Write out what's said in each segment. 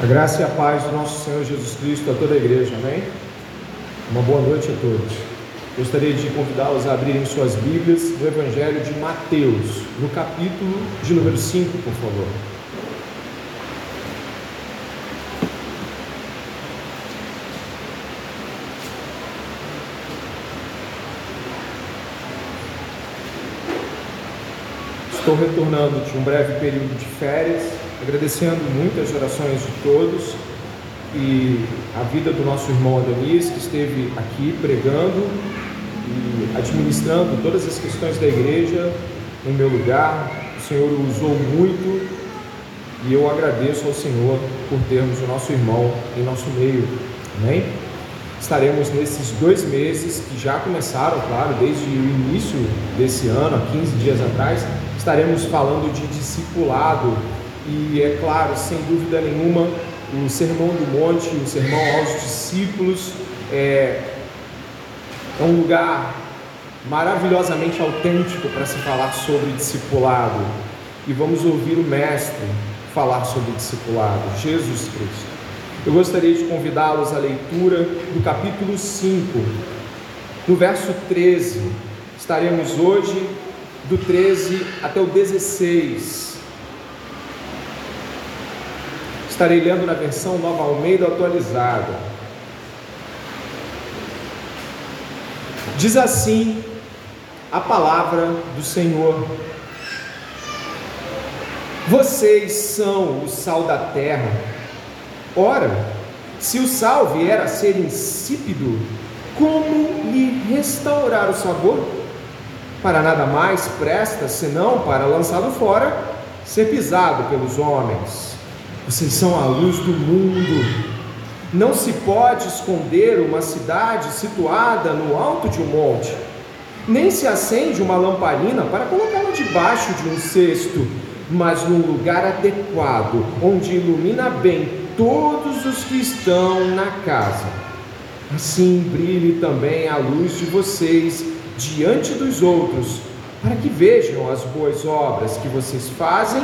A graça e a paz do nosso Senhor Jesus Cristo a toda a igreja, amém? Uma boa noite a todos. Gostaria de convidá-los a abrirem suas Bíblias no Evangelho de Mateus, no capítulo de número 5, por favor. Estou retornando de um breve período de férias agradecendo muito as orações de todos e a vida do nosso irmão Adonis, que esteve aqui pregando e administrando todas as questões da igreja no meu lugar. O Senhor usou muito e eu agradeço ao Senhor por termos o nosso irmão em nosso meio. Amém? Estaremos nesses dois meses que já começaram, claro, desde o início desse ano, há 15 dias atrás, estaremos falando de discipulado e é claro, sem dúvida nenhuma, o Sermão do Monte, o Sermão aos discípulos, é, é um lugar maravilhosamente autêntico para se falar sobre discipulado. E vamos ouvir o Mestre falar sobre discipulado, Jesus Cristo. Eu gostaria de convidá-los à leitura do capítulo 5, no verso 13. Estaremos hoje do 13 até o 16 Estarei lendo na versão Nova Almeida atualizada. Diz assim a palavra do Senhor: Vocês são o sal da terra. Ora, se o sal vier a ser insípido, como lhe restaurar o sabor? Para nada mais presta senão para lançá-lo fora, ser pisado pelos homens. Vocês são a luz do mundo. Não se pode esconder uma cidade situada no alto de um monte, nem se acende uma lamparina para colocá-la debaixo de um cesto, mas num lugar adequado, onde ilumina bem todos os que estão na casa. Assim brilhe também a luz de vocês diante dos outros, para que vejam as boas obras que vocês fazem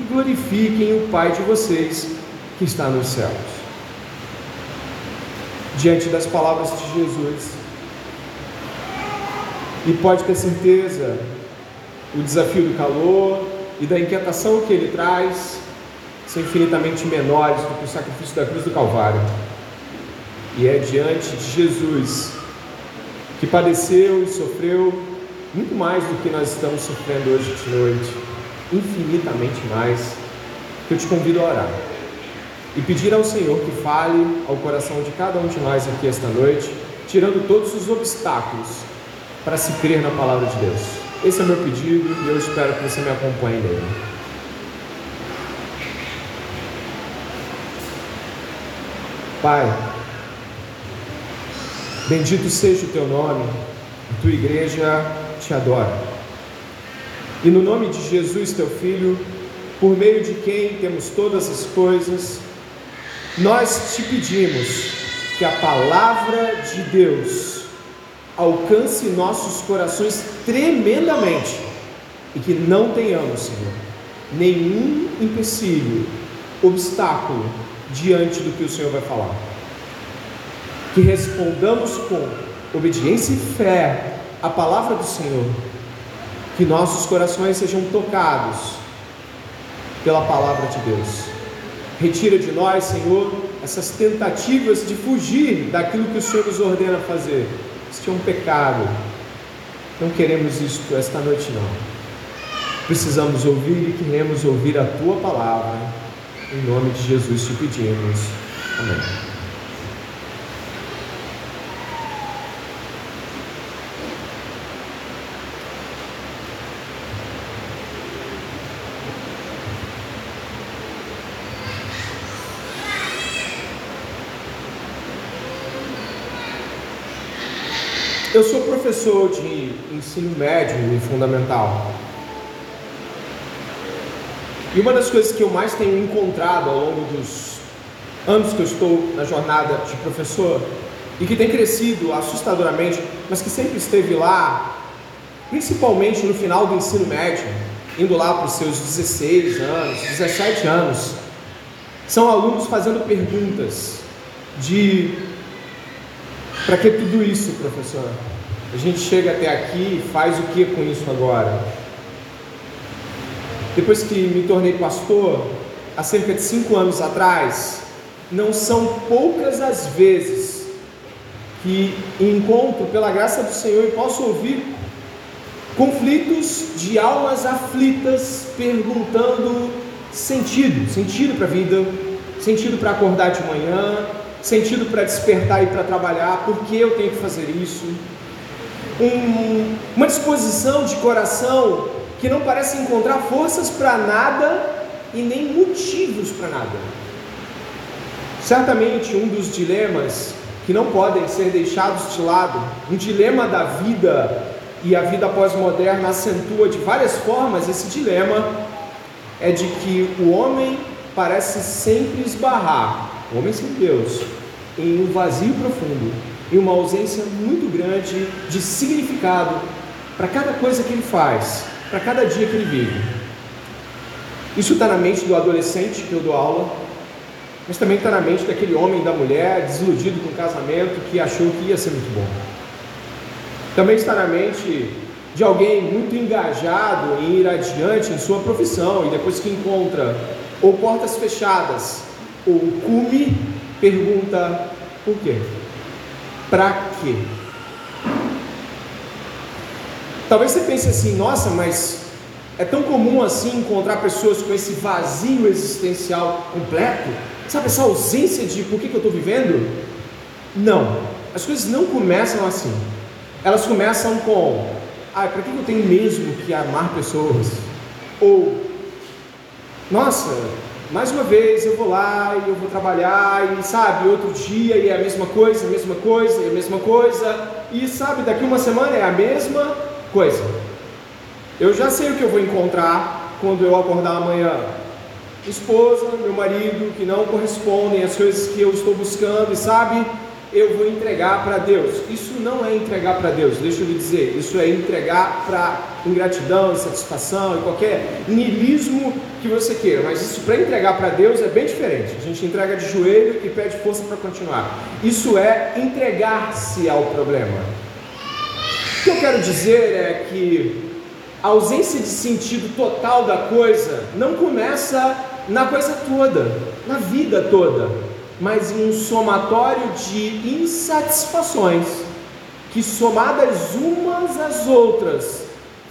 e glorifiquem o Pai de vocês que está nos céus. Diante das palavras de Jesus, e pode ter certeza, o desafio do calor e da inquietação que ele traz são infinitamente menores do que o sacrifício da cruz do Calvário. E é diante de Jesus, que padeceu e sofreu muito mais do que nós estamos sofrendo hoje de noite infinitamente mais, que eu te convido a orar e pedir ao Senhor que fale ao coração de cada um de nós aqui esta noite, tirando todos os obstáculos para se crer na palavra de Deus. Esse é o meu pedido e eu espero que você me acompanhe nele. Pai, bendito seja o teu nome, a tua igreja te adora. E no nome de Jesus, teu Filho, por meio de quem temos todas as coisas, nós te pedimos que a palavra de Deus alcance nossos corações tremendamente e que não tenhamos, Senhor, nenhum empecilho, obstáculo diante do que o Senhor vai falar. Que respondamos com obediência e fé à palavra do Senhor que nossos corações sejam tocados pela palavra de Deus. Retira de nós, Senhor, essas tentativas de fugir daquilo que o Senhor nos ordena fazer. Isso é um pecado. Não queremos isto esta noite, não. Precisamos ouvir e queremos ouvir a tua palavra. Em nome de Jesus te pedimos. Amém. Eu sou professor de ensino médio e fundamental. E uma das coisas que eu mais tenho encontrado ao longo dos anos que eu estou na jornada de professor e que tem crescido assustadoramente, mas que sempre esteve lá, principalmente no final do ensino médio, indo lá para os seus 16 anos, 17 anos, São alunos fazendo perguntas de para que tudo isso, professor? A gente chega até aqui e faz o que com isso agora? Depois que me tornei pastor, há cerca de cinco anos atrás, não são poucas as vezes que encontro, pela graça do Senhor, e posso ouvir conflitos de almas aflitas perguntando sentido, sentido para a vida, sentido para acordar de manhã, sentido para despertar e para trabalhar, por que eu tenho que fazer isso? Um, uma disposição de coração que não parece encontrar forças para nada e nem motivos para nada. Certamente um dos dilemas que não podem ser deixados de lado, um dilema da vida e a vida pós-moderna acentua de várias formas esse dilema é de que o homem parece sempre esbarrar, o homem sem Deus, em um vazio profundo, em uma ausência muito grande de significado para cada coisa que ele faz, para cada dia que ele vive. Isso está na mente do adolescente que eu dou aula, mas também está na mente daquele homem da mulher desiludido com o casamento que achou que ia ser muito bom. Também está na mente de alguém muito engajado em ir adiante em sua profissão e depois que encontra ou portas fechadas ou cume, pergunta por quê? Para quê? Talvez você pense assim, nossa, mas é tão comum assim encontrar pessoas com esse vazio existencial completo? Sabe, essa ausência de por que, que eu estou vivendo? Não, as coisas não começam assim. Elas começam com: ah, para que eu tenho mesmo que amar pessoas? Ou, nossa, mais uma vez eu vou lá e eu vou trabalhar, e sabe, outro dia e é a mesma coisa, a mesma coisa, e a mesma coisa, e sabe, daqui uma semana é a mesma coisa. Eu já sei o que eu vou encontrar quando eu acordar amanhã. Esposa, meu marido, que não correspondem às coisas que eu estou buscando, e sabe, eu vou entregar para Deus. Isso não é entregar para Deus, deixa eu lhe dizer, isso é entregar para ingratidão, insatisfação e qualquer niilismo que você queira, mas isso para entregar para Deus é bem diferente. A gente entrega de joelho e pede força para continuar. Isso é entregar-se ao problema. O que eu quero dizer é que a ausência de sentido total da coisa não começa na coisa toda, na vida toda mas em um somatório de insatisfações que, somadas umas às outras,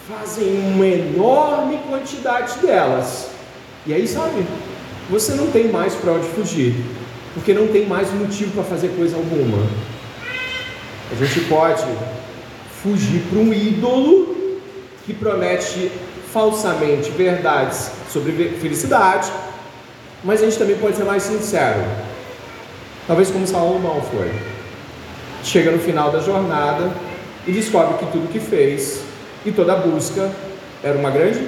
fazem uma enorme quantidade delas. E aí, sabe, você não tem mais para onde fugir, porque não tem mais motivo para fazer coisa alguma. A gente pode fugir para um ídolo que promete falsamente verdades sobre felicidade, mas a gente também pode ser mais sincero Talvez como Salomão foi. Chega no final da jornada e descobre que tudo que fez e toda a busca era uma grande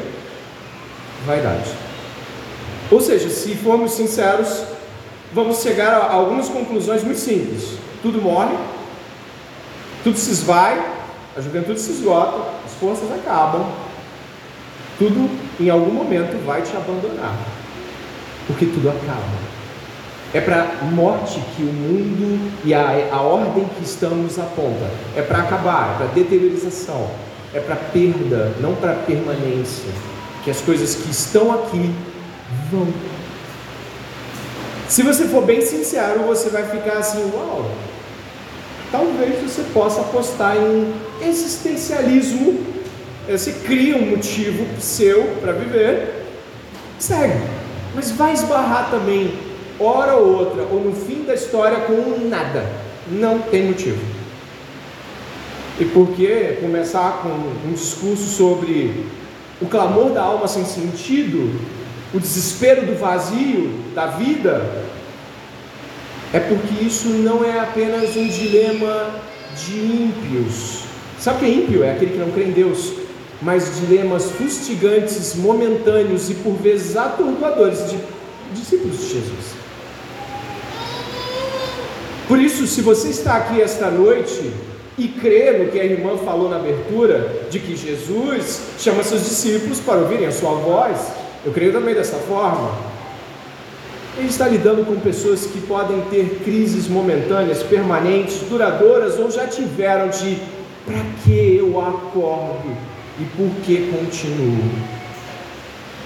vaidade. Ou seja, se formos sinceros, vamos chegar a algumas conclusões muito simples. Tudo morre, tudo se esvai, a juventude se esgota, as forças acabam, tudo em algum momento vai te abandonar, porque tudo acaba. É para a morte que o mundo e a, a ordem que estamos aponta. É para acabar, é para deteriorização, é para perda, não para permanência. Que as coisas que estão aqui vão. Se você for bem sincero, você vai ficar assim, uau. Talvez você possa apostar em existencialismo. Você cria um motivo seu para viver, segue. Mas vai esbarrar também hora ou outra, ou no fim da história com nada. Não tem motivo. E por que começar com um discurso sobre o clamor da alma sem sentido, o desespero do vazio da vida? É porque isso não é apenas um dilema de ímpios. Sabe o que é ímpio? É aquele que não crê em Deus. Mas dilemas fustigantes, momentâneos e por vezes atordoadores de discípulos de Jesus. Por isso, se você está aqui esta noite e crê no que a irmã falou na abertura, de que Jesus chama seus discípulos para ouvirem a sua voz, eu creio também dessa forma. Ele está lidando com pessoas que podem ter crises momentâneas, permanentes, duradouras ou já tiveram de para que eu acordo e por que continuo.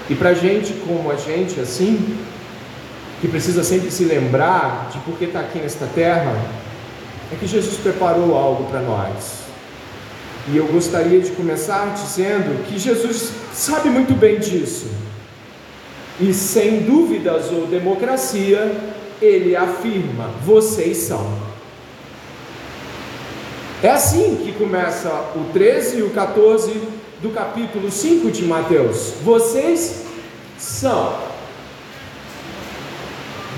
E para gente como a gente assim, que precisa sempre se lembrar de por que está aqui nesta terra, é que Jesus preparou algo para nós. E eu gostaria de começar dizendo que Jesus sabe muito bem disso. E sem dúvidas ou democracia, ele afirma: vocês são. É assim que começa o 13 e o 14 do capítulo 5 de Mateus. Vocês são.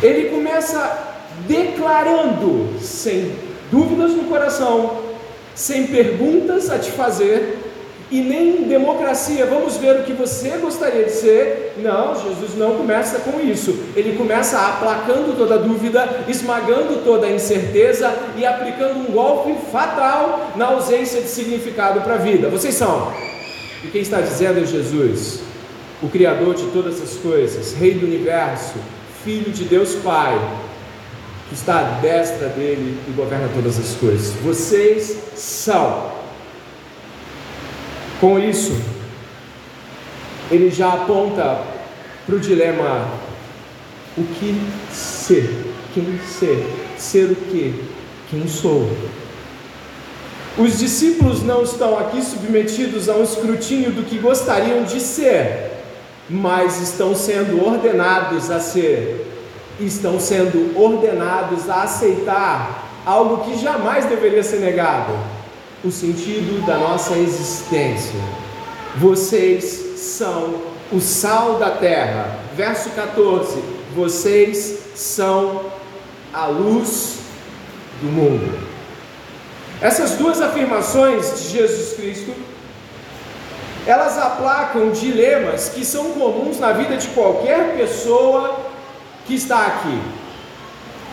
Ele começa declarando, sem dúvidas no coração, sem perguntas a te fazer, e nem democracia, vamos ver o que você gostaria de ser. Não, Jesus não começa com isso. Ele começa aplacando toda dúvida, esmagando toda incerteza e aplicando um golpe fatal na ausência de significado para a vida. Vocês são. E quem está dizendo é Jesus, o Criador de todas as coisas, Rei do universo, Filho de Deus Pai, que está à destra dele e governa todas as coisas. Vocês são. Com isso, ele já aponta para o dilema: o que ser? Quem ser? Ser o que? Quem sou? Os discípulos não estão aqui submetidos a um escrutínio do que gostariam de ser, mas estão sendo ordenados a ser, estão sendo ordenados a aceitar algo que jamais deveria ser negado: o sentido da nossa existência. Vocês são o sal da terra. Verso 14: Vocês são a luz do mundo. Essas duas afirmações de Jesus Cristo elas aplacam dilemas que são comuns na vida de qualquer pessoa que está aqui.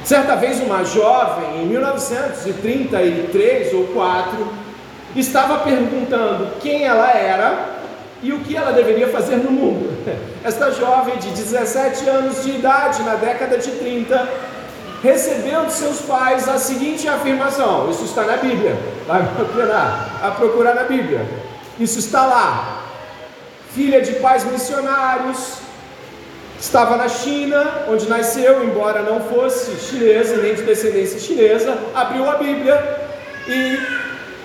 Certa vez, uma jovem, em 1933 ou 4, estava perguntando quem ela era e o que ela deveria fazer no mundo. Esta jovem de 17 anos de idade, na década de 30, recebeu de seus pais a seguinte afirmação: Isso está na Bíblia, vai procurar, a procurar na Bíblia. Isso está lá. Filha de pais missionários, estava na China, onde nasceu, embora não fosse chinesa, nem de descendência chinesa, abriu a Bíblia e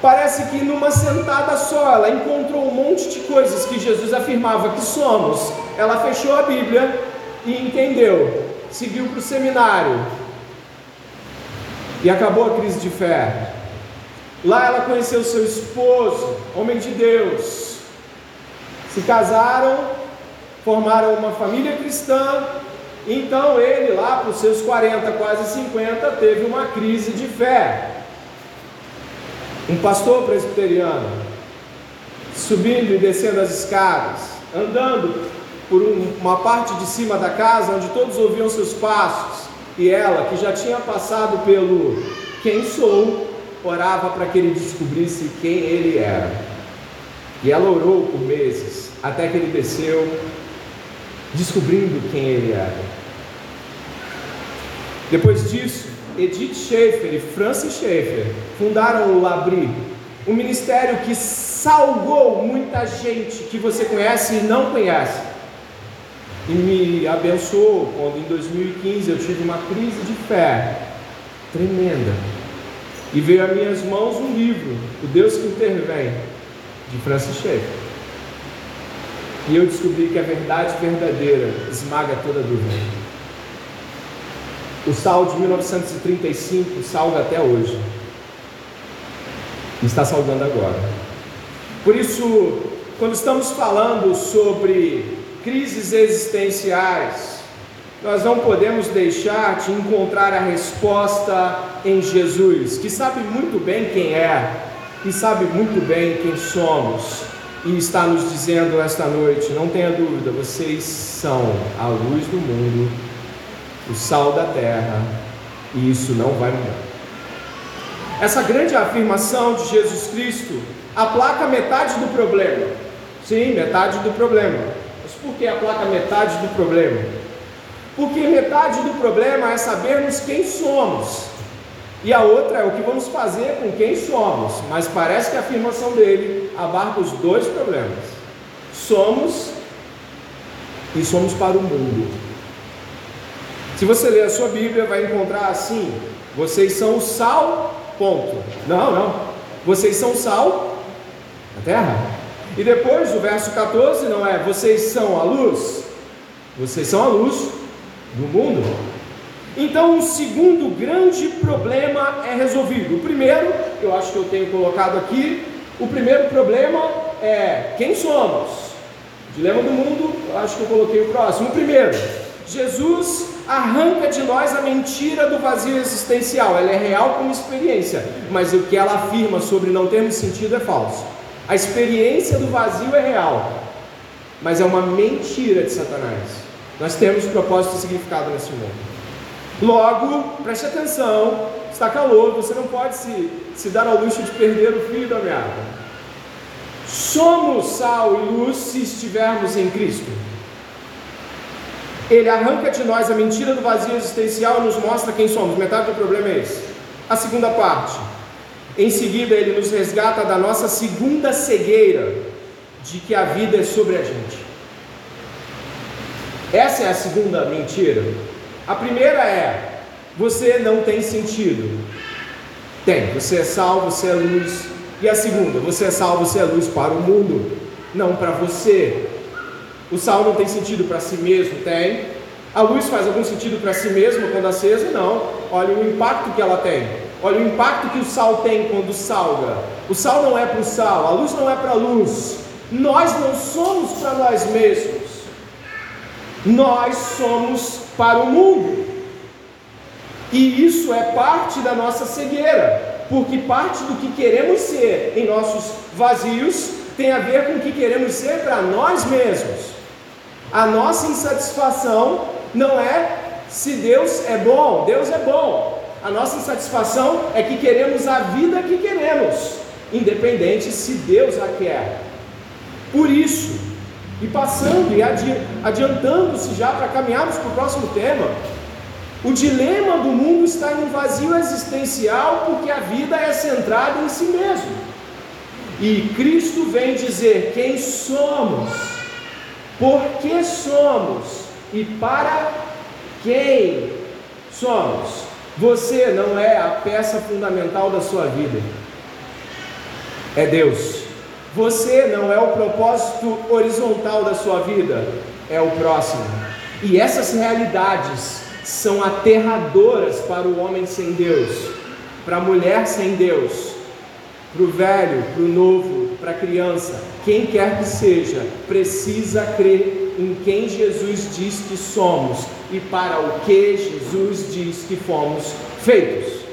parece que numa sentada só ela encontrou um monte de coisas que Jesus afirmava que somos. Ela fechou a Bíblia e entendeu, seguiu para o seminário e acabou a crise de fé. Lá ela conheceu seu esposo, homem de Deus. Se casaram, formaram uma família cristã. Então ele, lá para os seus 40, quase 50, teve uma crise de fé. Um pastor presbiteriano, subindo e descendo as escadas, andando por uma parte de cima da casa onde todos ouviam seus passos, e ela, que já tinha passado pelo quem sou, orava para que ele descobrisse quem ele era. E ela orou por meses, até que ele desceu, descobrindo quem ele era. Depois disso, Edith Schaefer e Francis Schaefer fundaram o Labri, um ministério que salgou muita gente que você conhece e não conhece. E me abençoou quando em 2015 eu tive uma crise de fé tremenda e veio a minhas mãos um livro, O Deus que Intervém, de Francis Schaeffer. E eu descobri que a verdade verdadeira esmaga toda dúvida. O sal de 1935 salga até hoje. E está salgando agora. Por isso, quando estamos falando sobre crises existenciais, nós não podemos deixar de encontrar a resposta em Jesus, que sabe muito bem quem é, e sabe muito bem quem somos, e está nos dizendo esta noite: não tenha dúvida, vocês são a luz do mundo, o sal da terra, e isso não vai mudar. Essa grande afirmação de Jesus Cristo aplaca metade do problema. Sim, metade do problema. Mas por que aplaca metade do problema? Porque metade do problema é sabermos quem somos, e a outra é o que vamos fazer com quem somos. Mas parece que a afirmação dele abarca os dois problemas: somos e somos para o mundo. Se você ler a sua Bíblia, vai encontrar assim: vocês são o sal, ponto. Não, não. Vocês são sal da terra. E depois o verso 14 não é vocês são a luz, vocês são a luz do mundo. Então, o segundo grande problema é resolvido. O primeiro, eu acho que eu tenho colocado aqui, o primeiro problema é quem somos. Dilema do mundo, acho que eu coloquei o próximo. O primeiro, Jesus arranca de nós a mentira do vazio existencial. Ela é real como experiência, mas o que ela afirma sobre não termos sentido é falso. A experiência do vazio é real, mas é uma mentira de Satanás. Nós temos propósito e significado nesse mundo. Logo, preste atenção, está calor, você não pode se, se dar ao luxo de perder o fio da meada. Somos sal e luz se estivermos em Cristo. Ele arranca de nós a mentira do vazio existencial e nos mostra quem somos. Metade do problema é esse. A segunda parte. Em seguida, ele nos resgata da nossa segunda cegueira, de que a vida é sobre a gente. Essa é a segunda mentira. A primeira é: você não tem sentido. Tem, você é salvo, você é luz. E a segunda, você é salvo, você é luz para o mundo, não para você. O sal não tem sentido para si mesmo, tem. A luz faz algum sentido para si mesmo quando acesa? Não. Olha o impacto que ela tem. Olha o impacto que o sal tem quando salga. O sal não é para o sal, a luz não é para a luz. Nós não somos para nós mesmos. Nós somos para o mundo. E isso é parte da nossa cegueira, porque parte do que queremos ser em nossos vazios tem a ver com o que queremos ser para nós mesmos. A nossa insatisfação não é se Deus é bom, Deus é bom. A nossa insatisfação é que queremos a vida que queremos, independente se Deus a quer. Por isso, e passando e adi adiantando-se já para caminharmos para o próximo tema, o dilema do mundo está em um vazio existencial porque a vida é centrada em si mesmo. E Cristo vem dizer quem somos, por que somos e para quem somos. Você não é a peça fundamental da sua vida, é Deus. Você não é o propósito horizontal da sua vida, é o próximo. E essas realidades são aterradoras para o homem sem Deus, para a mulher sem Deus, para o velho, para o novo, para a criança, quem quer que seja, precisa crer em quem Jesus diz que somos e para o que Jesus diz que fomos feitos.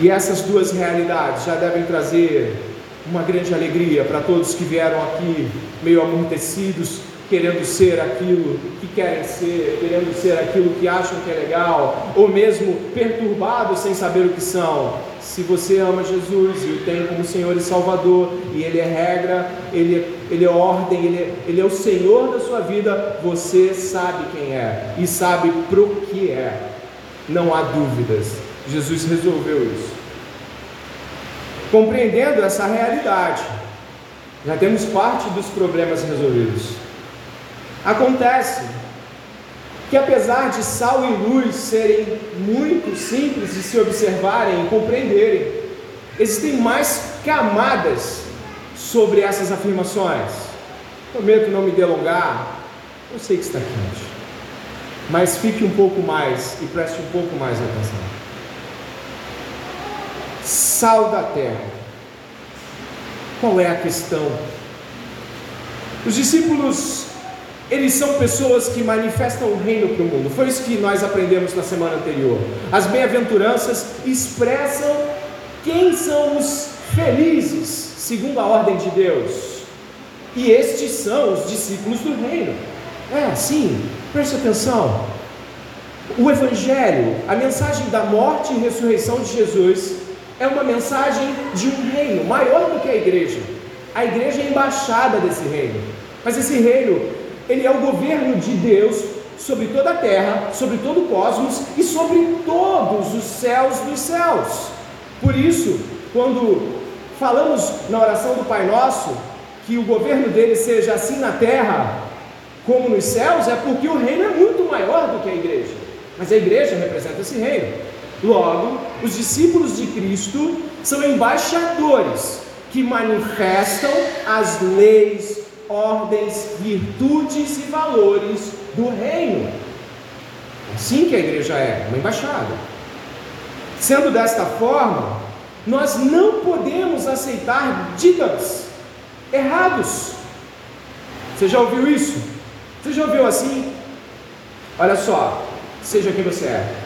E essas duas realidades já devem trazer uma grande alegria para todos que vieram aqui meio amortecidos, querendo ser aquilo que querem ser, querendo ser aquilo que acham que é legal, ou mesmo perturbados sem saber o que são. Se você ama Jesus e o tem como Senhor e Salvador, e Ele é regra, Ele, ele é ordem, ele é, ele é o Senhor da sua vida, você sabe quem é e sabe pro que é. Não há dúvidas. Jesus resolveu isso compreendendo essa realidade, já temos parte dos problemas resolvidos. Acontece que, apesar de sal e luz serem muito simples de se observarem e compreenderem, existem mais camadas sobre essas afirmações. Prometo não me delongar, eu sei que está quente, mas fique um pouco mais e preste um pouco mais atenção sal da terra. Qual é a questão? Os discípulos, eles são pessoas que manifestam o reino para o mundo. Foi isso que nós aprendemos na semana anterior. As bem-aventuranças expressam quem são os felizes, segundo a ordem de Deus. E estes são os discípulos do reino. É, sim, preste atenção. O Evangelho, a mensagem da morte e ressurreição de Jesus, é uma mensagem de um reino maior do que a igreja. A igreja é a embaixada desse reino. Mas esse reino, ele é o governo de Deus sobre toda a terra, sobre todo o cosmos e sobre todos os céus dos céus. Por isso, quando falamos na oração do Pai Nosso que o governo dele seja assim na terra como nos céus, é porque o reino é muito maior do que a igreja. Mas a igreja representa esse reino. Logo, os discípulos de Cristo são embaixadores que manifestam as leis, ordens, virtudes e valores do reino. Assim que a igreja é, uma embaixada. Sendo desta forma, nós não podemos aceitar ditas errados. Você já ouviu isso? Você já ouviu assim? Olha só, seja quem você é.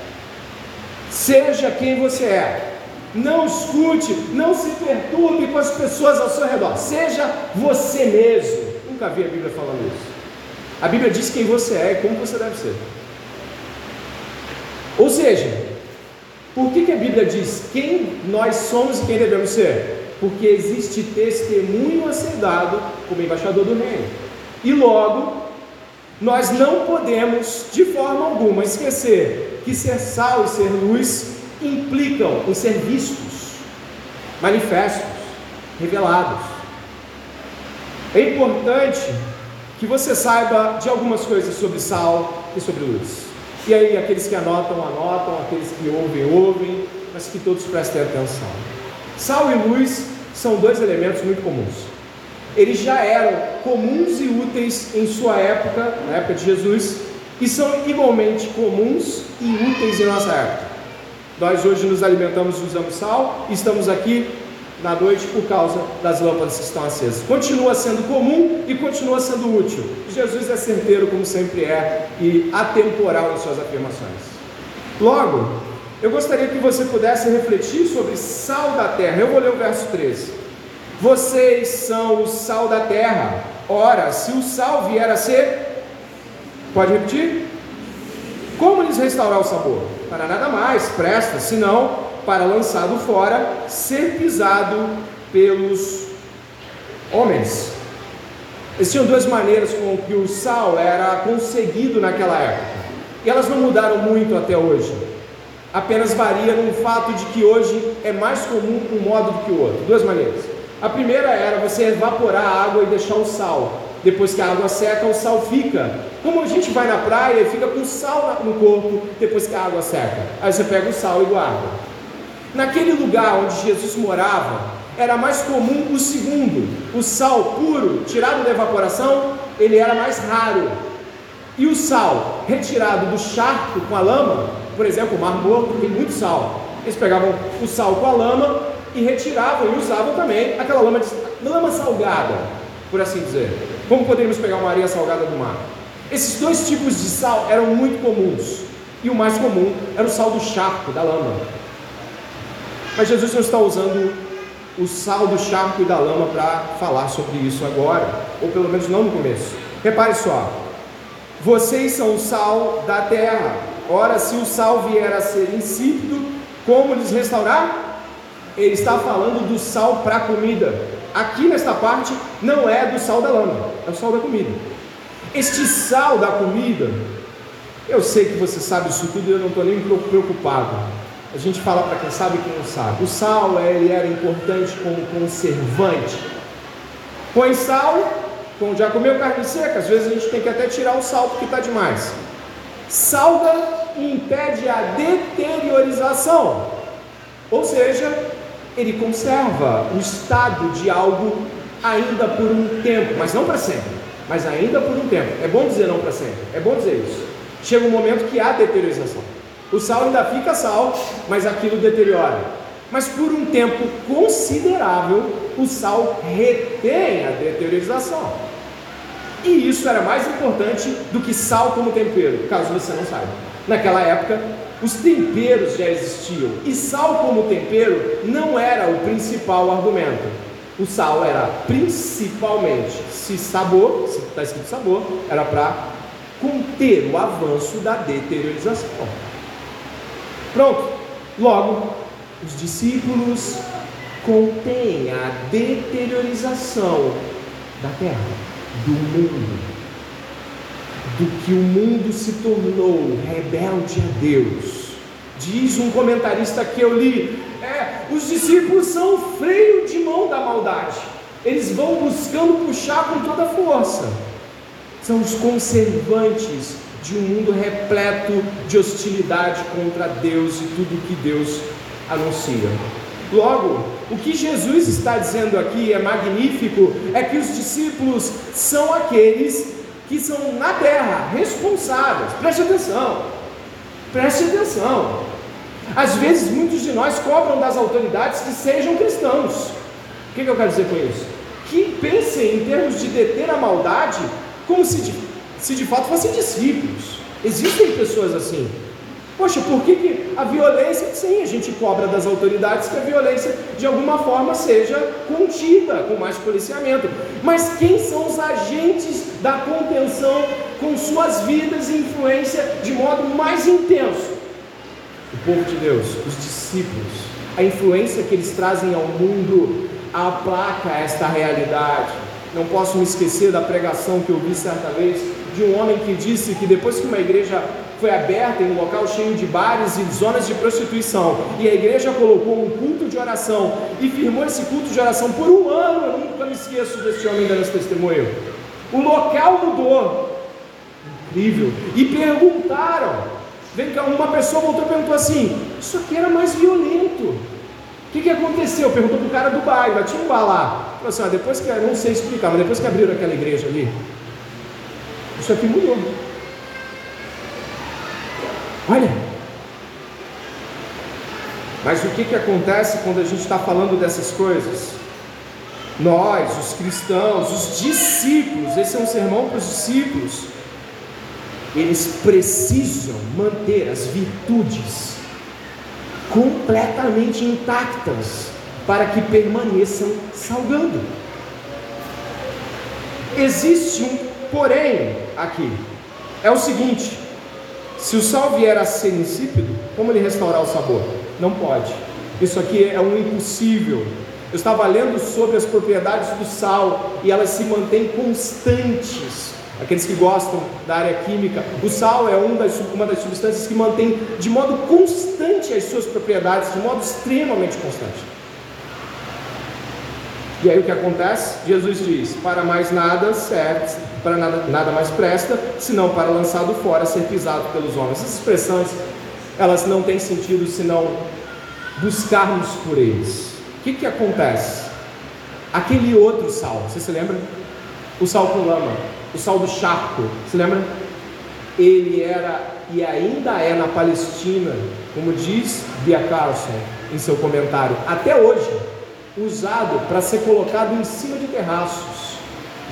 Seja quem você é. Não escute, não se perturbe com as pessoas ao seu redor. Seja você mesmo. Nunca vi a Bíblia falando isso. A Bíblia diz quem você é e como você deve ser. Ou seja, por que, que a Bíblia diz quem nós somos e quem devemos ser? Porque existe testemunho a ser dado como embaixador do reino. E logo, nós não podemos de forma alguma esquecer que ser sal e ser luz implicam em ser vistos, manifestos, revelados. É importante que você saiba de algumas coisas sobre sal e sobre luz. E aí, aqueles que anotam, anotam, aqueles que ouvem, ouvem, mas que todos prestem atenção. Sal e luz são dois elementos muito comuns. Eles já eram comuns e úteis em sua época, na época de Jesus, e são igualmente comuns e úteis em nossa época. Nós hoje nos alimentamos usamos sal, e estamos aqui na noite por causa das lâmpadas que estão acesas. Continua sendo comum e continua sendo útil. Jesus é certeiro, como sempre é, e atemporal em suas afirmações. Logo, eu gostaria que você pudesse refletir sobre sal da terra. Eu vou ler o verso 13. Vocês são o sal da terra. Ora, se o sal vier a ser, pode repetir? Como lhes restaurar o sabor? Para nada mais presta, senão para lançado fora, ser pisado pelos homens. Existiam duas maneiras com que o sal era conseguido naquela época. E elas não mudaram muito até hoje. Apenas varia no fato de que hoje é mais comum um modo do que o outro. Duas maneiras. A primeira era você evaporar a água e deixar o sal. Depois que a água seca, o sal fica. Como a gente vai na praia e fica com sal no corpo depois que a água seca. Aí você pega o sal e guarda. Naquele lugar onde Jesus morava, era mais comum o segundo, o sal puro, tirado da evaporação, ele era mais raro. E o sal retirado do charco com a lama, por exemplo, o Mar Morto tem muito sal. Eles pegavam o sal com a lama e retiravam e usavam também aquela lama, de, lama salgada, por assim dizer. Como poderíamos pegar uma areia salgada do mar? Esses dois tipos de sal eram muito comuns. E o mais comum era o sal do charco, da lama. Mas Jesus não está usando o sal do charco e da lama para falar sobre isso agora, ou pelo menos não no começo. Repare só: vocês são o sal da terra. Ora, se o sal vier a ser insípido, como lhes restaurar? Ele está falando do sal para a comida. Aqui nesta parte não é do sal da lama, é o sal da comida. Este sal da comida, eu sei que você sabe isso tudo e eu não estou nem preocupado. A gente fala para quem sabe e quem não sabe. O sal ele era importante como conservante. Põe sal, como já comeu carne seca, às vezes a gente tem que até tirar o sal porque está demais. Salga impede a deteriorização. Ou seja, ele conserva o estado de algo ainda por um tempo, mas não para sempre, mas ainda por um tempo. É bom dizer não para sempre, é bom dizer isso. Chega um momento que há deteriorização. O sal ainda fica sal, mas aquilo deteriora. Mas por um tempo considerável, o sal retém a deteriorização. E isso era mais importante do que sal como tempero, caso você não saiba. Naquela época, os temperos já existiam e sal como tempero não era o principal argumento. O sal era principalmente, se sabor, se está escrito sabor, era para conter o avanço da deteriorização. Pronto. Logo, os discípulos contêm a deteriorização da terra, do mundo. Do que o mundo se tornou rebelde a Deus. Diz um comentarista que eu li: é, os discípulos são o freio de mão da maldade, eles vão buscando puxar com toda força, são os conservantes de um mundo repleto de hostilidade contra Deus e tudo que Deus anuncia. Logo, o que Jesus está dizendo aqui é magnífico, é que os discípulos são aqueles que são na terra responsáveis. Preste atenção, preste atenção. Às vezes, muitos de nós cobram das autoridades que sejam cristãos. O que, que eu quero dizer com isso? Que pensem em termos de deter a maldade como se de, se de fato fossem discípulos. Existem pessoas assim. Poxa, por que, que a violência, sim, a gente cobra das autoridades que a violência de alguma forma seja contida com mais policiamento. Mas quem são os agentes da contenção com suas vidas e influência de modo mais intenso? O povo de Deus, os discípulos, a influência que eles trazem ao mundo aplaca esta realidade. Não posso me esquecer da pregação que eu vi certa vez de um homem que disse que depois que uma igreja foi aberta em um local cheio de bares e zonas de prostituição, e a igreja colocou um culto de oração e firmou esse culto de oração por um ano, eu nunca me esqueço desse homem dando esse testemunho. O local mudou, incrível, e perguntaram. Vem cá, uma pessoa voltou e perguntou assim: Isso aqui era mais violento. O que, que aconteceu? Perguntou para o cara do bairro, tinha um bar lá. Falou assim: ah, depois que, não sei explicar, mas depois que abriram aquela igreja ali, isso aqui mudou. Olha. Mas o que, que acontece quando a gente está falando dessas coisas? Nós, os cristãos, os discípulos, esse é um sermão para os discípulos, eles precisam manter as virtudes completamente intactas para que permaneçam salgando. Existe um porém aqui. É o seguinte: se o sal vier a ser insípido, como ele restaurar o sabor? Não pode. Isso aqui é um impossível. Eu estava lendo sobre as propriedades do sal e elas se mantêm constantes. Aqueles que gostam da área química, o sal é um das, uma das substâncias que mantém de modo constante as suas propriedades, de modo extremamente constante. E aí o que acontece? Jesus diz: Para mais nada serve, para nada, nada mais presta, senão para lançado fora, ser pisado pelos homens. Essas expressões, elas não têm sentido senão buscarmos por eles. O que, que acontece? Aquele outro sal, você se lembra? O sal com lama, o sal do charco, se lembra? Ele era e ainda é na Palestina, como diz Bia Carlson em seu comentário, até hoje usado para ser colocado em cima de terraços,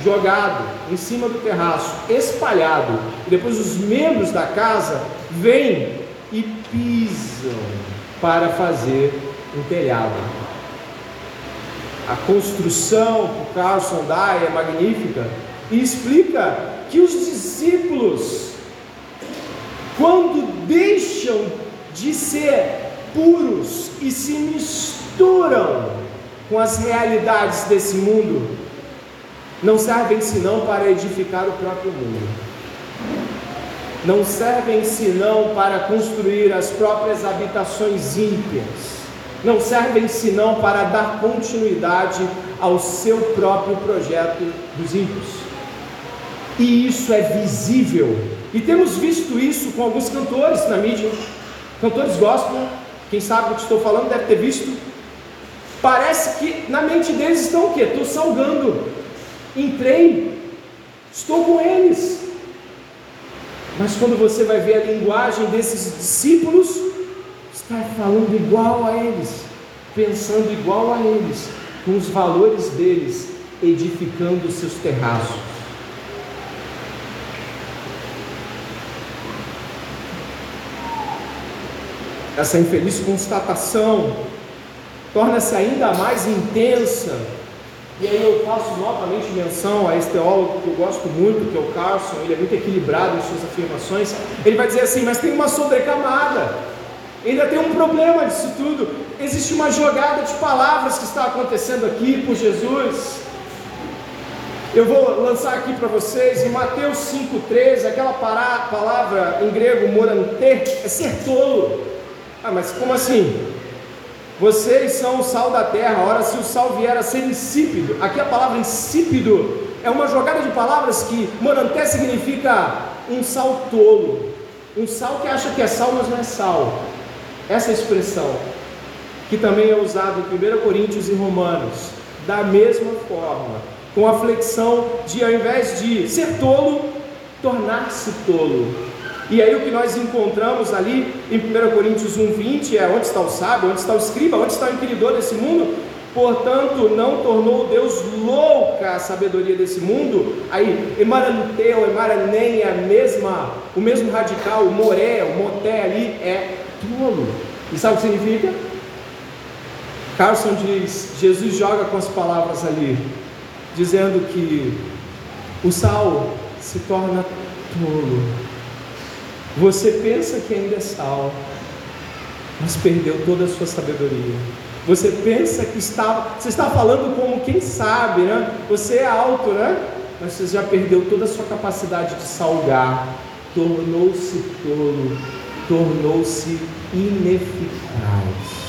jogado em cima do terraço, espalhado, e depois os membros da casa vêm e pisam para fazer um telhado. A construção que Carlson dá é magnífica e explica que os discípulos, quando deixam de ser puros e se misturam com as realidades desse mundo, não servem senão para edificar o próprio mundo. Não servem senão para construir as próprias habitações ímpias. Não servem senão para dar continuidade ao seu próprio projeto dos ímpios. E isso é visível. E temos visto isso com alguns cantores na mídia. Cantores gospel, quem sabe o que estou falando deve ter visto Parece que na mente deles estão o quê? Estou salgando. Entrei, estou com eles. Mas quando você vai ver a linguagem desses discípulos, está falando igual a eles, pensando igual a eles, com os valores deles, edificando seus terraços. Essa infeliz constatação torna-se ainda mais intensa. E aí eu faço novamente menção a esse teólogo que eu gosto muito, que é o Carson, ele é muito equilibrado em suas afirmações. Ele vai dizer assim: mas tem uma sobrecamada, ainda tem um problema disso tudo. Existe uma jogada de palavras que está acontecendo aqui por Jesus. Eu vou lançar aqui para vocês em Mateus 5,13, aquela palavra em grego morante, é ser tolo. Ah, mas como assim? Vocês são o sal da terra. Ora, se o sal vier a ser insípido, aqui a palavra insípido é uma jogada de palavras que moranté significa um sal tolo, um sal que acha que é sal, mas não é sal. Essa expressão, que também é usada em 1 Coríntios e Romanos, da mesma forma, com a flexão de ao invés de ser tolo, tornar-se tolo. E aí o que nós encontramos ali em 1 Coríntios 1,20 é onde está o sábio, onde está o escriba, onde está o inquiridor desse mundo? Portanto, não tornou Deus louca a sabedoria desse mundo. Aí, emaranteu, emaranem é a mesma, o mesmo radical, o moré, o moté ali é tolo. E sabe o que significa? Carlson diz: Jesus joga com as palavras ali, dizendo que o sal se torna tolo. Você pensa que ainda é sal, mas perdeu toda a sua sabedoria. Você pensa que está, você está falando como quem sabe, né? Você é alto, né? Mas você já perdeu toda a sua capacidade de salgar, tornou-se tolo, tornou-se ineficaz.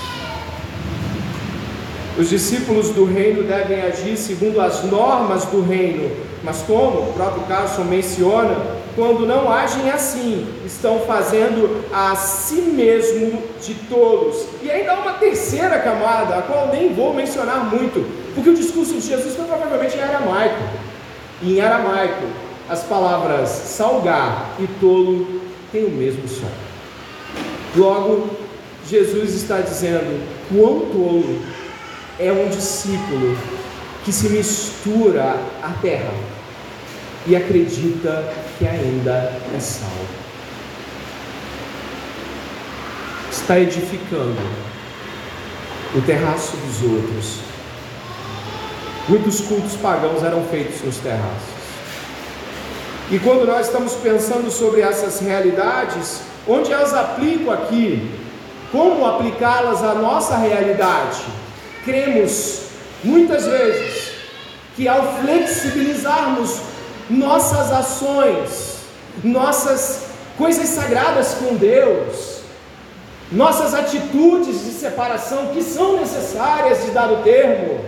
Os discípulos do reino devem agir segundo as normas do reino, mas como o próprio Carlson menciona, quando não agem assim, estão fazendo a si mesmo de tolos. E ainda há uma terceira camada, a qual nem vou mencionar muito, porque o discurso de Jesus foi provavelmente em aramaico. E em aramaico, as palavras salgar e tolo têm o mesmo som. Logo, Jesus está dizendo: quão tolo é um discípulo que se mistura à terra e acredita que ainda é salvo. Está edificando o terraço dos outros. Muitos cultos pagãos eram feitos nos terraços. E quando nós estamos pensando sobre essas realidades, onde elas aplicam aqui, como aplicá-las à nossa realidade? Cremos muitas vezes que ao flexibilizarmos nossas ações, nossas coisas sagradas com Deus, nossas atitudes de separação que são necessárias de dar o termo,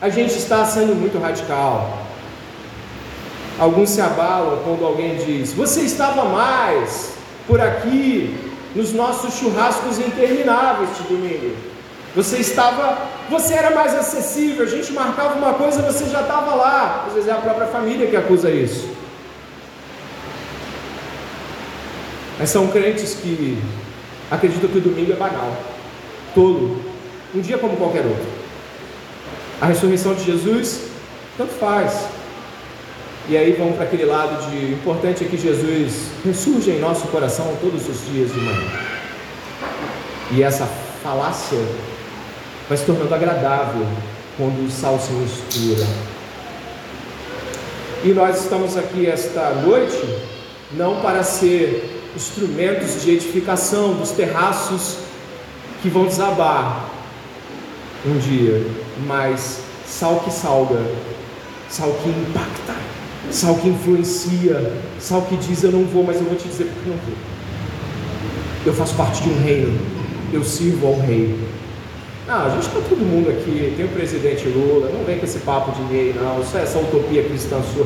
a gente está sendo muito radical. Alguns se abalam quando alguém diz: Você estava mais por aqui nos nossos churrascos intermináveis de domingo. Você estava, você era mais acessível, a gente marcava uma coisa, você já estava lá. Às vezes é a própria família que acusa isso. Mas são crentes que acreditam que o domingo é banal, tolo, um dia como qualquer outro. A ressurreição de Jesus, tanto faz. E aí vamos para aquele lado de importante é que Jesus ressurge em nosso coração todos os dias de manhã. E essa falácia se tornando agradável quando o sal se mistura. E nós estamos aqui esta noite não para ser instrumentos de edificação dos terraços que vão desabar um dia, mas sal que salga, sal que impacta, sal que influencia, sal que diz eu não vou, mas eu vou te dizer porque não vou. Eu faço parte de um reino, eu sirvo ao rei. Não, a gente está todo mundo aqui, tem o presidente Lula, não vem com esse papo de rei, não, isso é essa utopia cristã sua,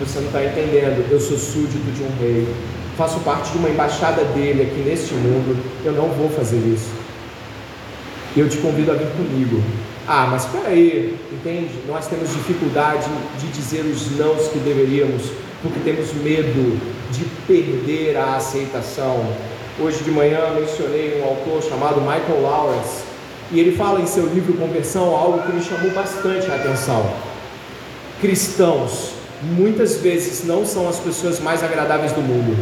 você não está entendendo, eu sou súdito de um rei, faço parte de uma embaixada dele aqui neste mundo, eu não vou fazer isso. Eu te convido a vir comigo. Ah, mas espera aí, entende? Nós temos dificuldade de dizer os nãos que deveríamos, porque temos medo de perder a aceitação. Hoje de manhã mencionei um autor chamado Michael Lawrence, e ele fala em seu livro Conversão algo que me chamou bastante a atenção. Cristãos muitas vezes não são as pessoas mais agradáveis do mundo,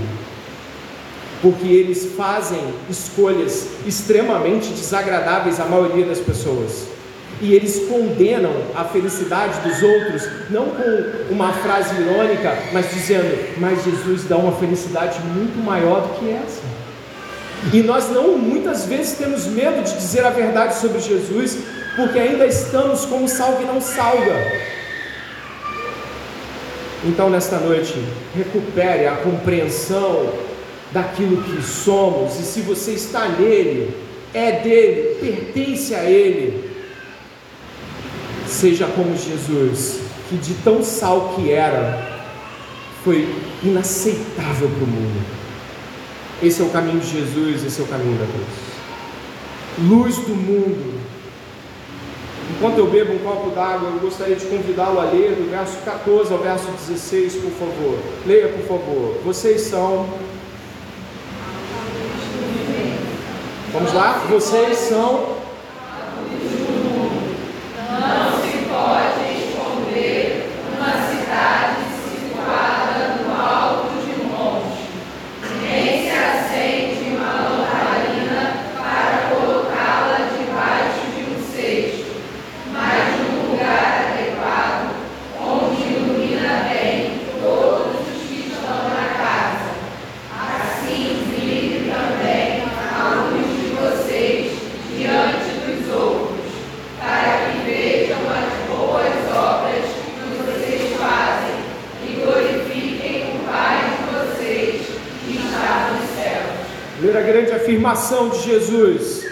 porque eles fazem escolhas extremamente desagradáveis à maioria das pessoas. E eles condenam a felicidade dos outros, não com uma frase irônica, mas dizendo: Mas Jesus dá uma felicidade muito maior do que essa. E nós não muitas vezes temos medo de dizer a verdade sobre Jesus, porque ainda estamos como sal que não salga. Então, nesta noite, recupere a compreensão daquilo que somos, e se você está nele, é dele, pertence a ele. Seja como Jesus, que de tão sal que era, foi inaceitável para o mundo. Esse é o caminho de Jesus, esse é o caminho da cruz. Luz do mundo. Enquanto eu bebo um copo d'água, eu gostaria de convidá-lo a ler do verso 14 ao verso 16, por favor. Leia, por favor. Vocês são. Vamos lá? Vocês são afirmação de Jesus: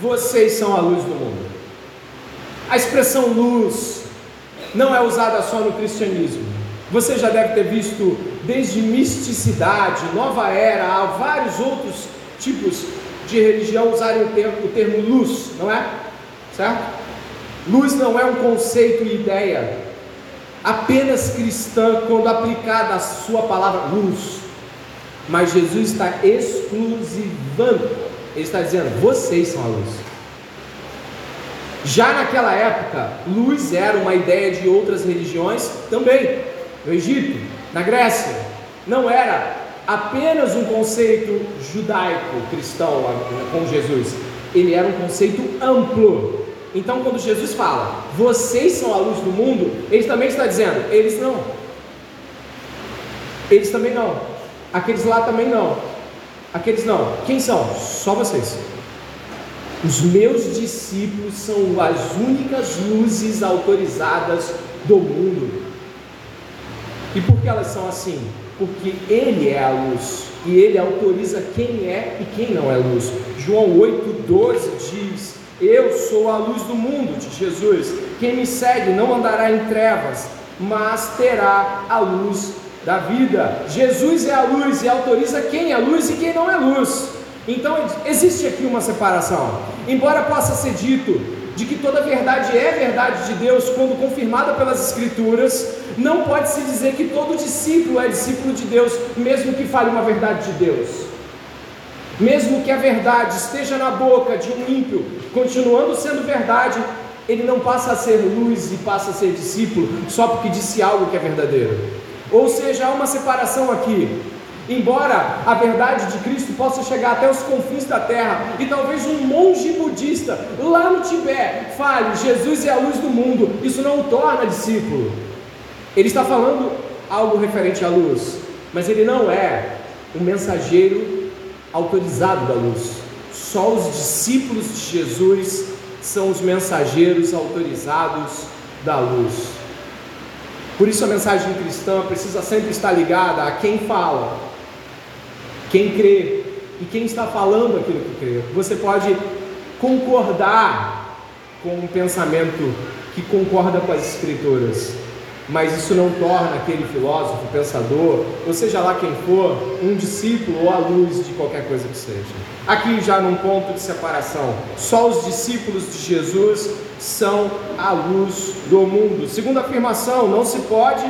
vocês são a luz do mundo. A expressão luz não é usada só no cristianismo. Você já deve ter visto desde misticidade, nova era, há vários outros tipos de religião usarem o termo, o termo luz, não é? Certo? Luz não é um conceito e ideia apenas cristã quando aplicada a sua palavra luz. Mas Jesus está exclusivando, ele está dizendo: vocês são a luz. Já naquela época, luz era uma ideia de outras religiões também. No Egito, na Grécia, não era apenas um conceito judaico cristão com Jesus, ele era um conceito amplo. Então, quando Jesus fala, vocês são a luz do mundo, ele também está dizendo, eles não. Eles também não. Aqueles lá também não. Aqueles não. Quem são? Só vocês. Os meus discípulos são as únicas luzes autorizadas do mundo. E por que elas são assim? Porque Ele é a luz e Ele autoriza quem é e quem não é luz. João 8,12 diz: Eu sou a luz do mundo, de Jesus. Quem me segue não andará em trevas, mas terá a luz da vida. Jesus é a luz e autoriza quem é luz e quem não é luz. Então existe aqui uma separação. Embora possa ser dito de que toda verdade é verdade de Deus quando confirmada pelas Escrituras, não pode se dizer que todo discípulo é discípulo de Deus, mesmo que fale uma verdade de Deus. Mesmo que a verdade esteja na boca de um ímpio, continuando sendo verdade, ele não passa a ser luz e passa a ser discípulo só porque disse algo que é verdadeiro. Ou seja, há uma separação aqui. Embora a verdade de Cristo possa chegar até os confins da terra, e talvez um monge budista lá no Tibete fale: Jesus é a luz do mundo, isso não o torna discípulo. Ele está falando algo referente à luz, mas ele não é um mensageiro autorizado da luz. Só os discípulos de Jesus são os mensageiros autorizados da luz. Por isso a mensagem cristã precisa sempre estar ligada a quem fala, quem crê e quem está falando aquilo que crê. Você pode concordar com um pensamento que concorda com as escrituras, mas isso não torna aquele filósofo, pensador, ou seja lá quem for, um discípulo ou a luz de qualquer coisa que seja. Aqui já num ponto de separação, só os discípulos de Jesus são a luz do mundo. Segunda afirmação, não se pode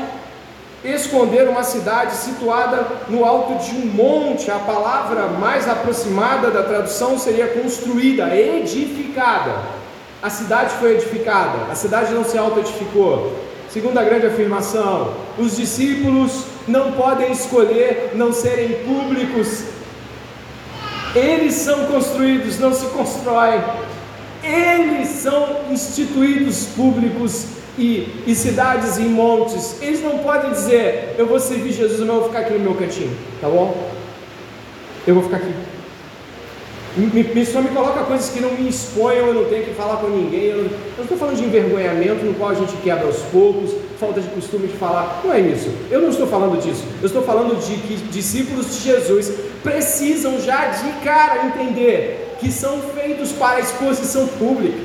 esconder uma cidade situada no alto de um monte. A palavra mais aproximada da tradução seria construída, edificada. A cidade foi edificada, a cidade não se auto-edificou. Segunda grande afirmação: os discípulos não podem escolher não serem públicos. Eles são construídos, não se constroem. Eles são instituídos públicos e, e cidades e montes. Eles não podem dizer: Eu vou servir Jesus, mas eu vou ficar aqui no meu cantinho, tá bom? Eu vou ficar aqui. Me, só me coloca coisas que não me exponham, eu não tenho que falar com ninguém. Eu não estou falando de envergonhamento no qual a gente quebra aos poucos, falta de costume de falar. Não é isso. Eu não estou falando disso. Eu estou falando de que discípulos de Jesus precisam já de cara entender que são feitos para a exposição pública.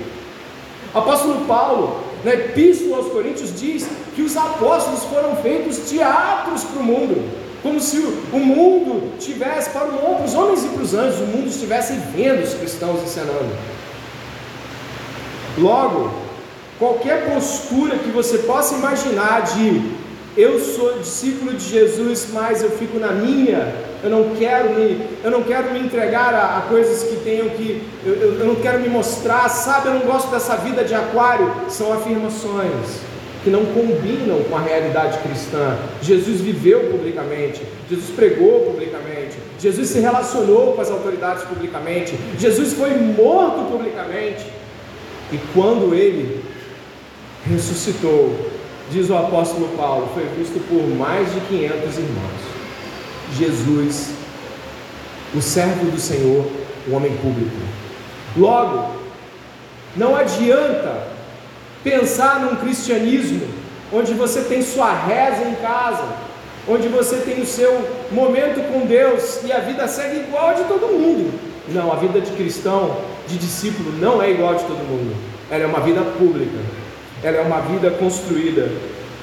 Apóstolo Paulo, na Epístola aos Coríntios, diz que os apóstolos foram feitos teatros para o mundo. Como se o mundo tivesse, para os homens e para os anjos, o mundo estivesse vendo os cristãos ensinando. Logo, qualquer postura que você possa imaginar de eu sou discípulo de Jesus, mas eu fico na minha, eu não quero me, eu não quero me entregar a, a coisas que tenham que, eu, eu, eu não quero me mostrar, sabe, eu não gosto dessa vida de aquário, são afirmações que não combinam com a realidade cristã. Jesus viveu publicamente, Jesus pregou publicamente, Jesus se relacionou com as autoridades publicamente, Jesus foi morto publicamente. E quando ele ressuscitou, diz o apóstolo Paulo, foi visto por mais de 500 irmãos. Jesus, o servo do Senhor, o homem público. Logo, não adianta pensar num cristianismo onde você tem sua reza em casa, onde você tem o seu momento com Deus e a vida segue igual a de todo mundo. Não, a vida de cristão, de discípulo, não é igual a de todo mundo. Ela é uma vida pública, ela é uma vida construída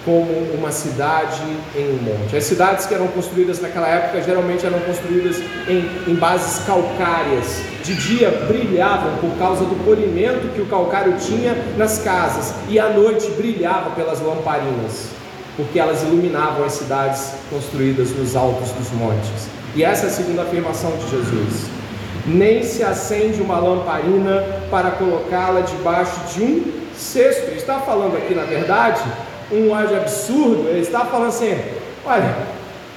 como uma cidade em um monte. As cidades que eram construídas naquela época geralmente eram construídas em, em bases calcárias. De dia brilhavam por causa do polimento que o calcário tinha nas casas, e à noite brilhava pelas lamparinas, porque elas iluminavam as cidades construídas nos altos dos montes. E essa é a segunda afirmação de Jesus. Nem se acende uma lamparina para colocá-la debaixo de um cesto. Ele está falando aqui, na verdade, um de absurdo, ele está falando assim: olha,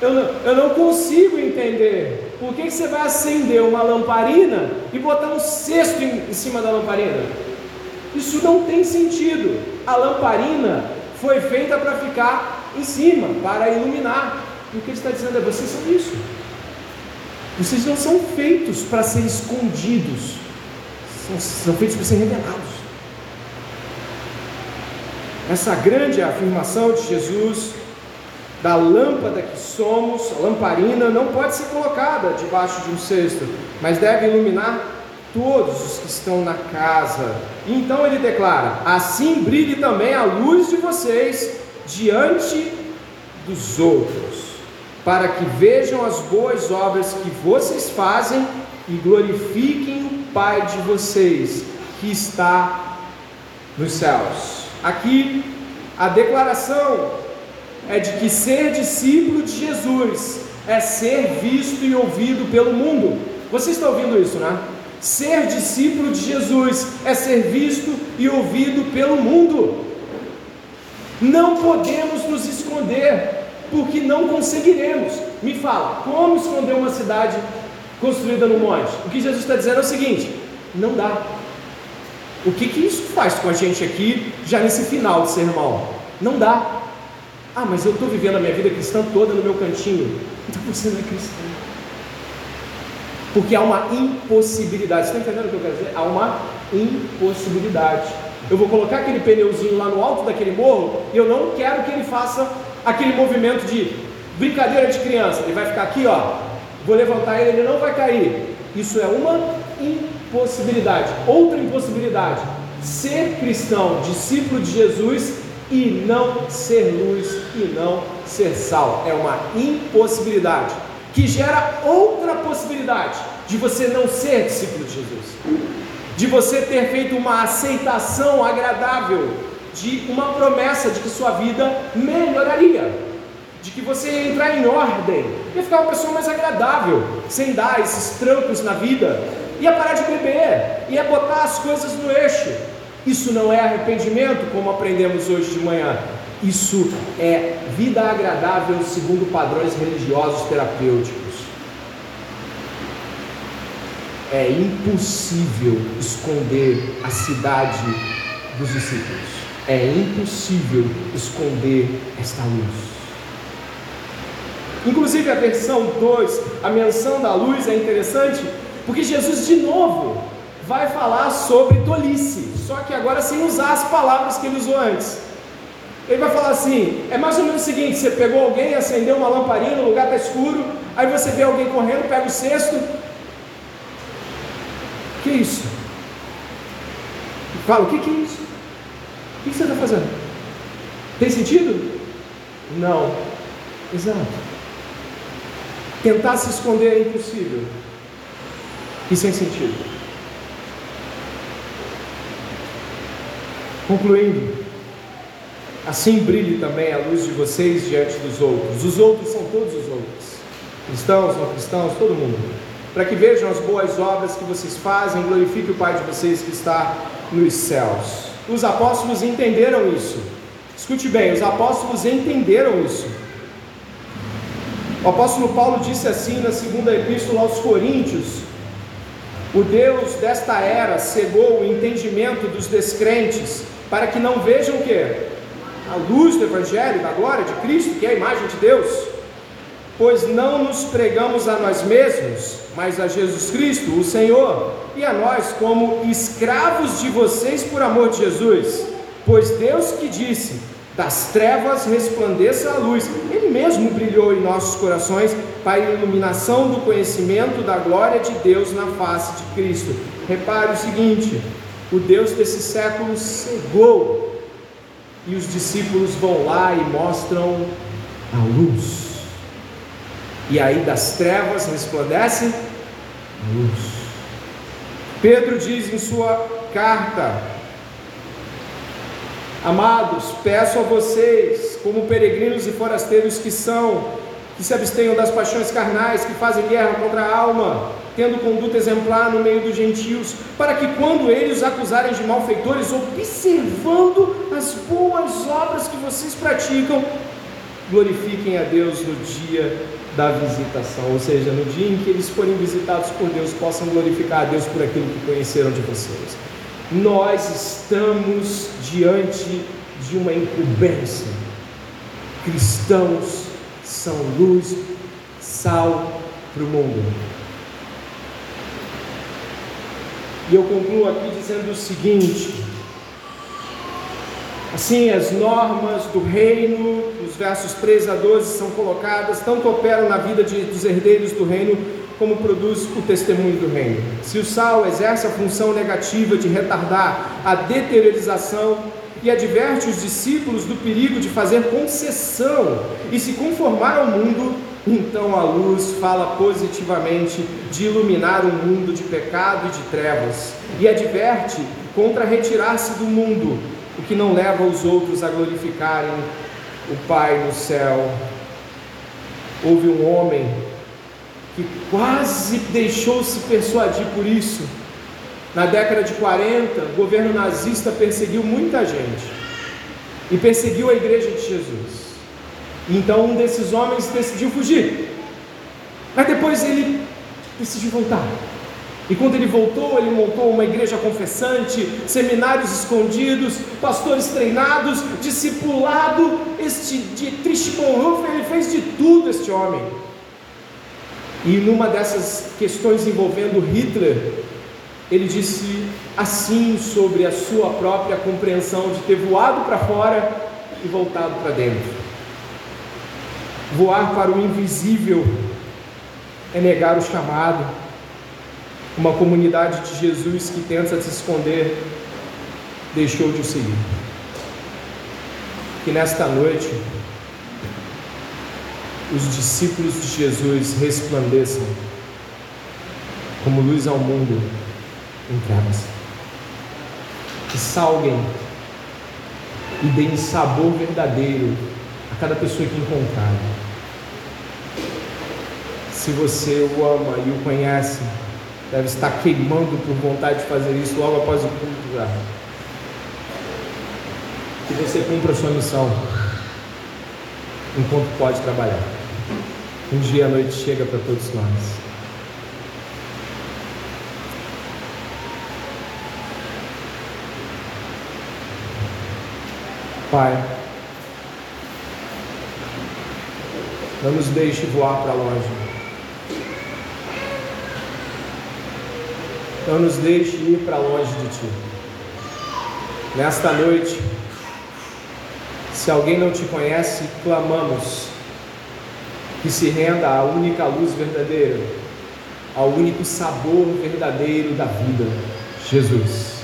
eu não, eu não consigo entender por que, que você vai acender uma lamparina e botar um cesto em, em cima da lamparina. Isso não tem sentido. A lamparina foi feita para ficar em cima, para iluminar. E o que ele está dizendo é: vocês são isso. Vocês não são feitos para ser escondidos, são, são feitos para ser revelados. Essa grande afirmação de Jesus da lâmpada que somos, a lamparina, não pode ser colocada debaixo de um cesto, mas deve iluminar todos os que estão na casa. Então ele declara: Assim brilhe também a luz de vocês diante dos outros, para que vejam as boas obras que vocês fazem e glorifiquem o Pai de vocês que está nos céus. Aqui a declaração é de que ser discípulo de Jesus é ser visto e ouvido pelo mundo. Você está ouvindo isso, né? Ser discípulo de Jesus é ser visto e ouvido pelo mundo. Não podemos nos esconder, porque não conseguiremos. Me fala, como esconder uma cidade construída no monte? O que Jesus está dizendo é o seguinte: não dá. O que, que isso faz com a gente aqui, já nesse final de sermão? Não dá. Ah, mas eu estou vivendo a minha vida cristã toda no meu cantinho. Então você não é cristão. Porque há uma impossibilidade. Você está entendendo o que eu quero dizer? Há uma impossibilidade. Eu vou colocar aquele pneuzinho lá no alto daquele morro e eu não quero que ele faça aquele movimento de brincadeira de criança. Ele vai ficar aqui, ó. Vou levantar ele, ele não vai cair. Isso é uma impossibilidade impossibilidade. Outra impossibilidade: ser cristão, discípulo de Jesus e não ser luz e não ser sal. É uma impossibilidade que gera outra possibilidade de você não ser discípulo de Jesus, de você ter feito uma aceitação agradável de uma promessa de que sua vida melhoraria, de que você ia entrar em ordem, ia ficar uma pessoa mais agradável, sem dar esses trancos na vida, ia parar de beber, ia botar as coisas no eixo. Isso não é arrependimento, como aprendemos hoje de manhã. Isso é vida agradável segundo padrões religiosos terapêuticos. É impossível esconder a cidade dos discípulos. É impossível esconder esta luz. Inclusive a versão 2, a menção da luz é interessante porque Jesus de novo vai falar sobre tolice, só que agora sem usar as palavras que ele usou antes. Ele vai falar assim: é mais ou menos o seguinte: você pegou alguém, acendeu uma lamparina, o lugar está escuro, aí você vê alguém correndo, pega o cesto. Que isso? Fala, o que, que é isso? O que você está fazendo? Tem sentido? Não. Exato. Tentar se esconder é impossível. E sem sentido. Concluindo, assim brilhe também a luz de vocês diante dos outros. Os outros são todos os outros, cristãos, não cristãos, todo mundo. Para que vejam as boas obras que vocês fazem, glorifique o Pai de vocês que está nos céus. Os apóstolos entenderam isso. Escute bem, os apóstolos entenderam isso. O apóstolo Paulo disse assim na segunda epístola aos Coríntios: O Deus desta era cegou o entendimento dos descrentes para que não vejam o que? A luz do Evangelho, da glória de Cristo, que é a imagem de Deus. Pois não nos pregamos a nós mesmos, mas a Jesus Cristo, o Senhor, e a nós como escravos de vocês por amor de Jesus. Pois Deus que disse: das trevas resplandeça a luz. Ele mesmo brilhou em nossos corações para a iluminação do conhecimento da glória de Deus na face de Cristo. Repare o seguinte: o Deus desse século cegou, e os discípulos vão lá e mostram a luz. E aí das trevas resplandece a luz. Pedro diz em sua carta: Amados, peço a vocês, como peregrinos e forasteiros que são, que se abstenham das paixões carnais, que fazem guerra contra a alma, tendo conduta exemplar no meio dos gentios, para que quando eles os acusarem de malfeitores, observando as boas obras que vocês praticam, glorifiquem a Deus no dia da visitação, ou seja, no dia em que eles forem visitados por Deus, possam glorificar a Deus por aquilo que conheceram de vocês. Nós estamos diante de uma incumbência. Cristãos são luz, sal para o mundo. E eu concluo aqui dizendo o seguinte: assim, as normas do reino, os versos 3 a 12 são colocadas, tanto operam na vida de, dos herdeiros do reino, como produz o testemunho do reino. Se o sal exerce a função negativa de retardar a deteriorização e adverte os discípulos do perigo de fazer concessão e se conformar ao mundo, então a luz fala positivamente de iluminar um mundo de pecado e de trevas, e adverte contra retirar-se do mundo, o que não leva os outros a glorificarem o Pai no céu. Houve um homem que quase deixou-se persuadir por isso. Na década de 40, o governo nazista perseguiu muita gente e perseguiu a igreja de Jesus. Então um desses homens decidiu fugir. Mas depois ele decidiu voltar. E quando ele voltou, ele montou uma igreja confessante, seminários escondidos, pastores treinados, discipulado. Este Dietrich Bonhoeffer, ele fez de tudo este homem. E numa dessas questões envolvendo Hitler, ele disse assim sobre a sua própria compreensão de ter voado para fora e voltado para dentro. Voar para o invisível é negar o chamado. Uma comunidade de Jesus que tenta se esconder deixou de o seguir. Que nesta noite os discípulos de Jesus resplandeçam como luz ao mundo em trevas. Que salguem e deem sabor verdadeiro a cada pessoa que encontrarem. Se você o ama e o conhece, deve estar queimando por vontade de fazer isso logo após o culto já. Que você cumpra a sua missão enquanto pode trabalhar. Um dia a noite chega para todos nós. Pai, não nos deixe voar para longe. Não nos deixe ir para longe de Ti. Nesta noite, Se alguém não te conhece, clamamos que se renda à única luz verdadeira, ao único sabor verdadeiro da vida, Jesus.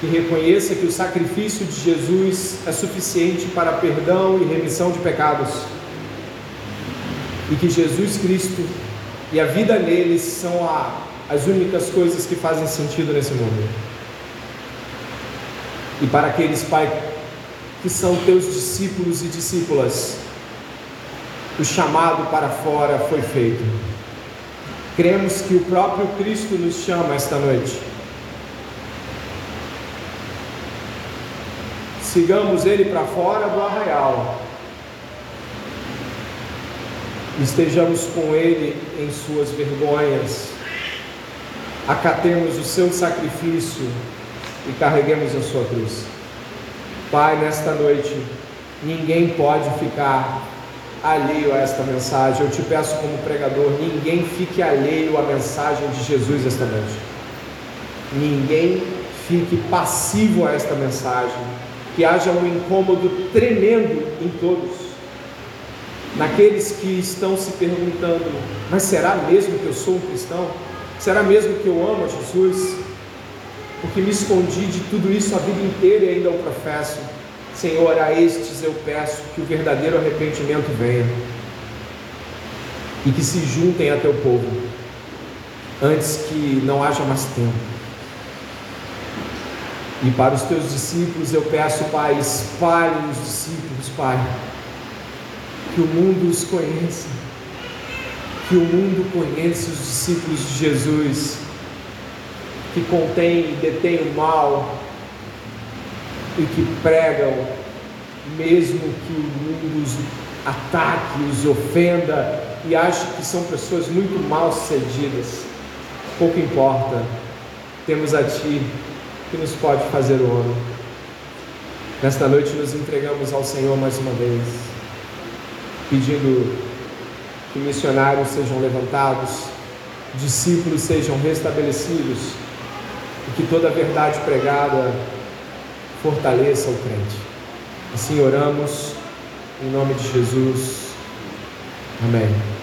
Que reconheça que o sacrifício de Jesus é suficiente para perdão e remissão de pecados. E que Jesus Cristo e a vida nele são a, as únicas coisas que fazem sentido nesse mundo. E para aqueles, Pai, que são teus discípulos e discípulas, o chamado para fora foi feito. Cremos que o próprio Cristo nos chama esta noite. Sigamos Ele para fora do arraial. Estejamos com Ele em suas vergonhas. Acatemos o seu sacrifício e carreguemos a sua cruz. Pai, nesta noite, ninguém pode ficar alheio a esta mensagem. Eu te peço, como pregador, ninguém fique alheio à mensagem de Jesus esta noite. Ninguém fique passivo a esta mensagem. Que haja um incômodo tremendo em todos. Naqueles que estão se perguntando: mas será mesmo que eu sou um cristão? Será mesmo que eu amo a Jesus? Porque me escondi de tudo isso a vida inteira e ainda o professo Senhor, a estes eu peço que o verdadeiro arrependimento venha e que se juntem a teu povo antes que não haja mais tempo. E para os teus discípulos eu peço, Pai, espalhe os discípulos, Pai, que o mundo os conheça, que o mundo conheça os discípulos de Jesus, que contém e detém o mal, e que pregam, mesmo que o mundo os ataque, os ofenda e ache que são pessoas muito mal sucedidas. Pouco importa, temos a Ti que nos pode fazer o homem. Nesta noite nos entregamos ao Senhor mais uma vez, pedindo que missionários sejam levantados, discípulos sejam restabelecidos e que toda a verdade pregada fortaleça o crente. Assim oramos, em nome de Jesus. Amém.